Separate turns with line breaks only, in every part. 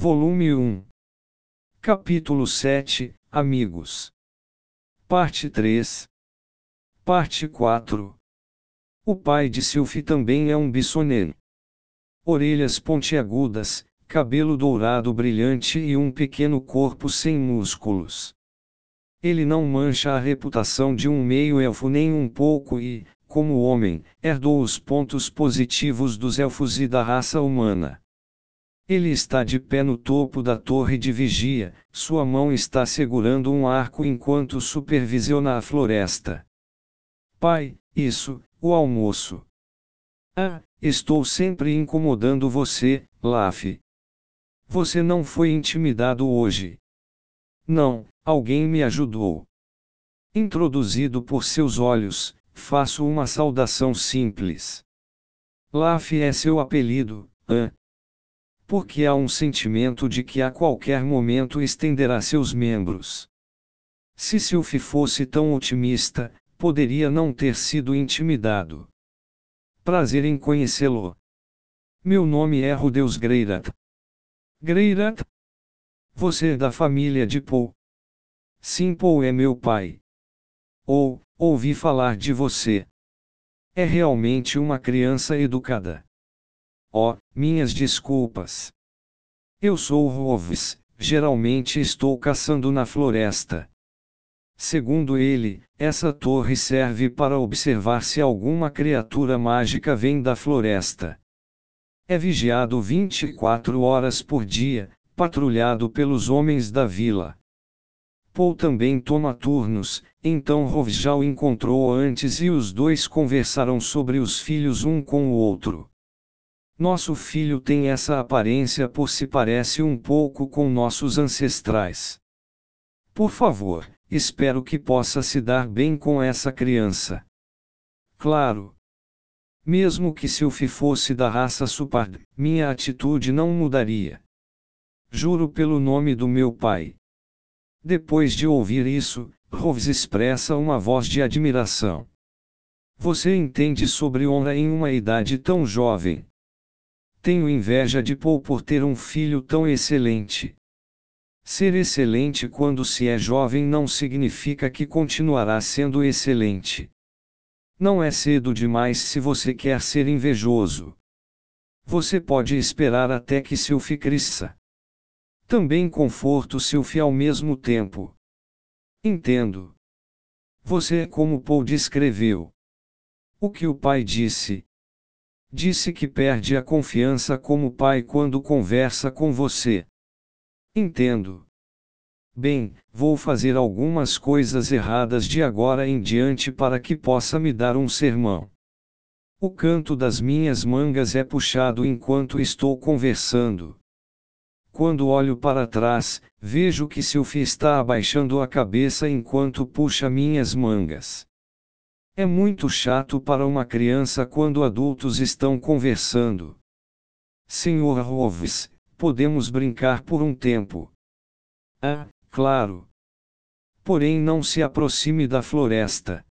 Volume 1. Capítulo 7 Amigos. Parte 3. Parte 4. O pai de Sylphie também é um bissonen. Orelhas pontiagudas, cabelo dourado brilhante e um pequeno corpo sem músculos. Ele não mancha a reputação de um meio-elfo nem um pouco e, como homem, herdou os pontos positivos dos elfos e da raça humana. Ele está de pé no topo da torre de vigia, sua mão está segurando um arco enquanto supervisiona a floresta. Pai, isso, o almoço. Ah, estou sempre incomodando você, Laf. Você não foi intimidado hoje. Não, alguém me ajudou. Introduzido por seus olhos, faço uma saudação simples. Laf é seu apelido, hã? Porque há um sentimento de que a qualquer momento estenderá seus membros. Se Sylph fosse tão otimista, poderia não ter sido intimidado. Prazer em conhecê-lo. Meu nome é Rudeus Greirat. Greirat? Você é da família de Paul. Sim, Paul é meu pai. Ou, ouvi falar de você. É realmente uma criança educada. Oh, minhas desculpas. Eu sou Roves, geralmente estou caçando na floresta. Segundo ele, essa torre serve para observar se alguma criatura mágica vem da floresta. É vigiado 24 horas por dia, patrulhado pelos homens da vila. Paul também toma turnos, então Rov já o encontrou antes e os dois conversaram sobre os filhos um com o outro. Nosso filho tem essa aparência por se parece um pouco com nossos ancestrais. Por favor, espero que possa se dar bem com essa criança. Claro. Mesmo que Sylphie fosse da raça Supard, minha atitude não mudaria. Juro pelo nome do meu pai. Depois de ouvir isso, Roves expressa uma voz de admiração. Você entende sobre honra em uma idade tão jovem. Tenho inveja de Paul por ter um filho tão excelente. Ser excelente quando se é jovem não significa que continuará sendo excelente. Não é cedo demais se você quer ser invejoso. Você pode esperar até que fi cresça. Também conforto fi ao mesmo tempo. Entendo. Você é como Paul descreveu. O que o pai disse, Disse que perde a confiança como pai quando conversa com você. Entendo. Bem, vou fazer algumas coisas erradas de agora em diante para que possa me dar um sermão. O canto das minhas mangas é puxado enquanto estou conversando. Quando olho para trás, vejo que Sylphie está abaixando a cabeça enquanto puxa minhas mangas. É muito chato para uma criança quando adultos estão conversando. Senhor Roves, podemos brincar por um tempo. Ah, claro. Porém, não se aproxime da floresta.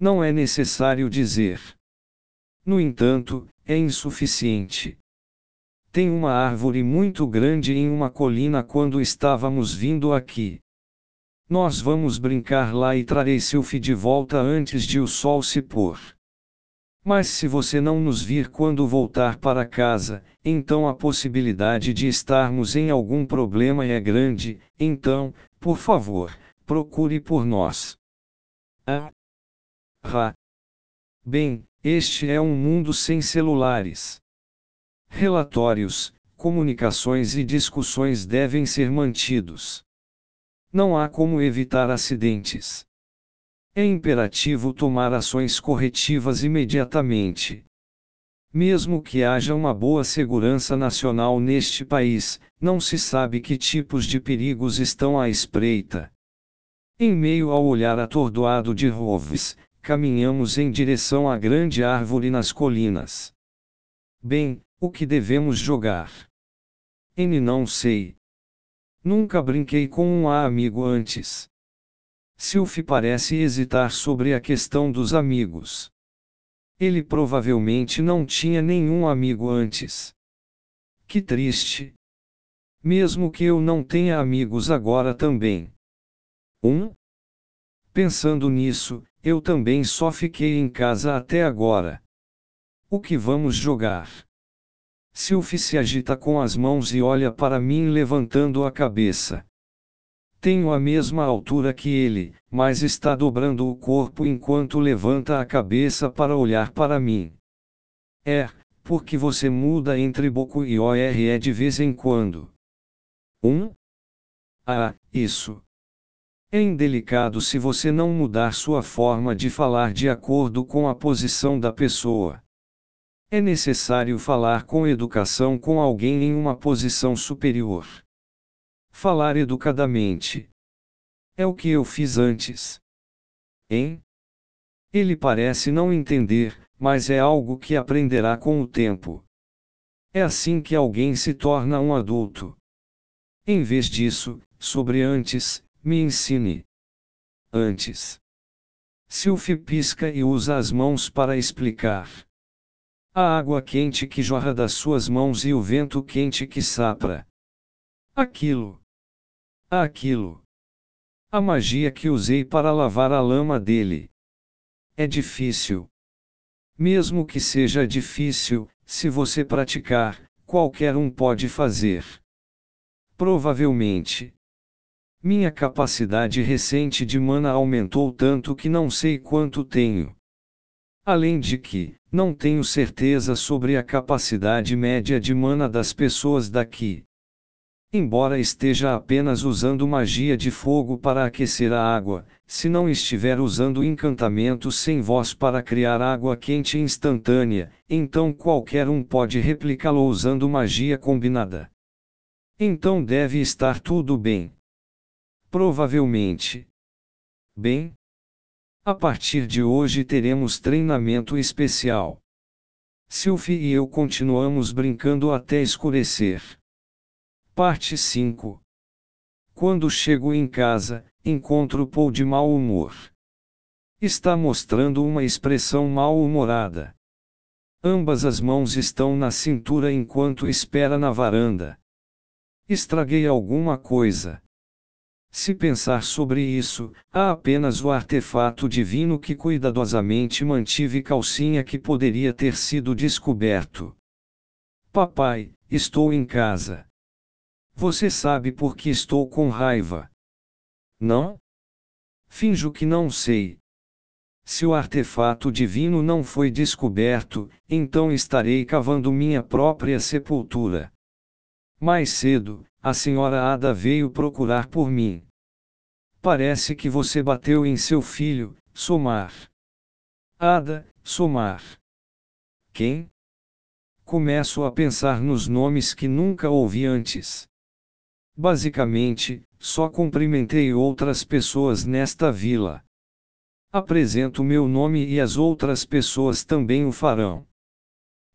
Não é necessário dizer. No entanto, é insuficiente. Tem uma árvore muito grande em uma colina quando estávamos vindo aqui. Nós vamos brincar lá e trarei Sylphie de volta antes de o sol se pôr. Mas se você não nos vir quando voltar para casa, então a possibilidade de estarmos em algum problema é grande, então, por favor, procure por nós. Ah! Ah! Bem, este é um mundo sem celulares. Relatórios, comunicações e discussões devem ser mantidos. Não há como evitar acidentes. É imperativo tomar ações corretivas imediatamente. Mesmo que haja uma boa segurança nacional neste país, não se sabe que tipos de perigos estão à espreita. Em meio ao olhar atordoado de Roves, caminhamos em direção à grande árvore nas colinas. Bem, o que devemos jogar? N não sei, Nunca brinquei com um amigo antes. Sylph parece hesitar sobre a questão dos amigos. Ele provavelmente não tinha nenhum amigo antes. Que triste. Mesmo que eu não tenha amigos agora também. 1. Um? Pensando nisso, eu também só fiquei em casa até agora. O que vamos jogar? Sylvie se agita com as mãos e olha para mim levantando a cabeça. Tenho a mesma altura que ele, mas está dobrando o corpo enquanto levanta a cabeça para olhar para mim. É, porque você muda entre Boku e ORE de vez em quando. Um? Ah, isso. É indelicado se você não mudar sua forma de falar de acordo com a posição da pessoa. É necessário falar com educação com alguém em uma posição superior. Falar educadamente. É o que eu fiz antes. Hein? Ele parece não entender, mas é algo que aprenderá com o tempo. É assim que alguém se torna um adulto. Em vez disso, sobre antes, me ensine. Antes. Sylvie pisca e usa as mãos para explicar. A água quente que jorra das suas mãos e o vento quente que sapra. Aquilo. Aquilo. A magia que usei para lavar a lama dele. É difícil. Mesmo que seja difícil, se você praticar, qualquer um pode fazer. Provavelmente. Minha capacidade recente de mana aumentou tanto que não sei quanto tenho. Além de que, não tenho certeza sobre a capacidade média de mana das pessoas daqui. Embora esteja apenas usando magia de fogo para aquecer a água, se não estiver usando encantamentos sem voz para criar água quente instantânea, então qualquer um pode replicá-lo usando magia combinada. Então deve estar tudo bem. Provavelmente. Bem? A partir de hoje teremos treinamento especial. Sylvie e eu continuamos brincando até escurecer. Parte 5 Quando chego em casa, encontro Paul de mau humor. Está mostrando uma expressão mal-humorada. Ambas as mãos estão na cintura enquanto espera na varanda. Estraguei alguma coisa. Se pensar sobre isso, há apenas o artefato divino que cuidadosamente mantive calcinha que poderia ter sido descoberto. Papai, estou em casa. Você sabe por que estou com raiva? Não? Finjo que não sei. Se o artefato divino não foi descoberto, então estarei cavando minha própria sepultura. Mais cedo, a senhora Ada veio procurar por mim. Parece que você bateu em seu filho, Somar. Ada, Somar. Quem? Começo a pensar nos nomes que nunca ouvi antes. Basicamente, só cumprimentei outras pessoas nesta vila. Apresento meu nome e as outras pessoas também o farão.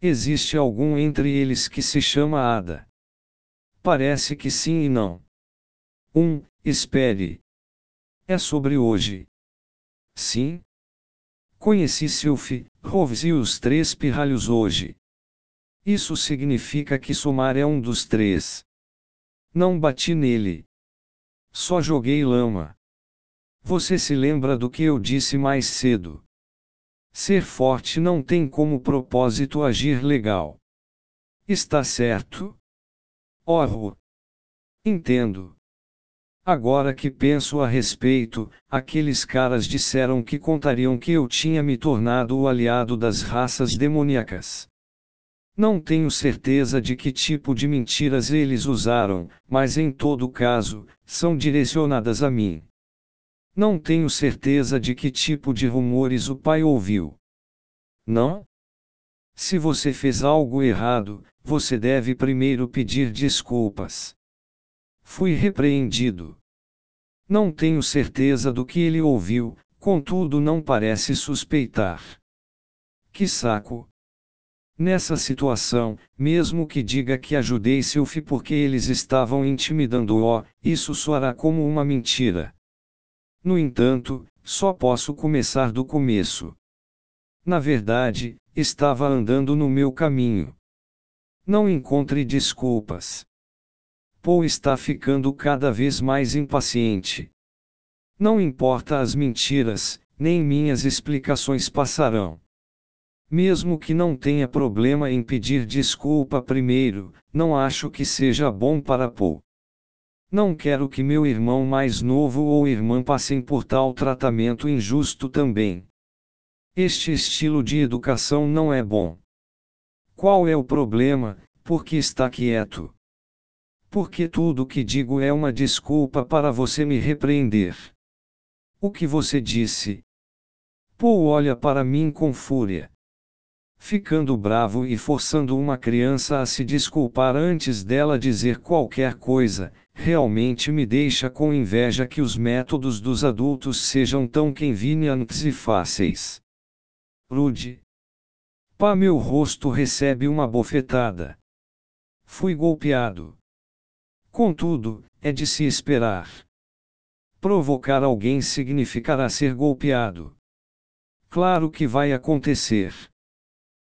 Existe algum entre eles que se chama Ada? Parece que sim e não. 1. Um, espere. É sobre hoje. Sim? Conheci Sylph, Roves e os três pirralhos hoje. Isso significa que Sumar é um dos três. Não bati nele. Só joguei lama. Você se lembra do que eu disse mais cedo? Ser forte não tem como propósito agir legal. Está certo? Oh, entendo. Agora que penso a respeito, aqueles caras disseram que contariam que eu tinha me tornado o aliado das raças demoníacas. Não tenho certeza de que tipo de mentiras eles usaram, mas em todo caso, são direcionadas a mim. Não tenho certeza de que tipo de rumores o pai ouviu. Não? Se você fez algo errado, você deve primeiro pedir desculpas. Fui repreendido. Não tenho certeza do que ele ouviu, contudo não parece suspeitar. Que saco! Nessa situação, mesmo que diga que ajudei Sylph porque eles estavam intimidando-o, isso soará como uma mentira. No entanto, só posso começar do começo. Na verdade, estava andando no meu caminho. Não encontre desculpas. Paul está ficando cada vez mais impaciente. Não importa as mentiras, nem minhas explicações passarão. Mesmo que não tenha problema em pedir desculpa primeiro, não acho que seja bom para Paul. Não quero que meu irmão mais novo ou irmã passem por tal tratamento injusto também. Este estilo de educação não é bom. Qual é o problema, porque está quieto? Porque tudo o que digo é uma desculpa para você me repreender. O que você disse? Paul olha para mim com fúria. Ficando bravo e forçando uma criança a se desculpar antes dela dizer qualquer coisa, realmente me deixa com inveja que os métodos dos adultos sejam tão convenientes e fáceis. Rude. Pá, meu rosto recebe uma bofetada. Fui golpeado. Contudo, é de se esperar. Provocar alguém significará ser golpeado. Claro que vai acontecer.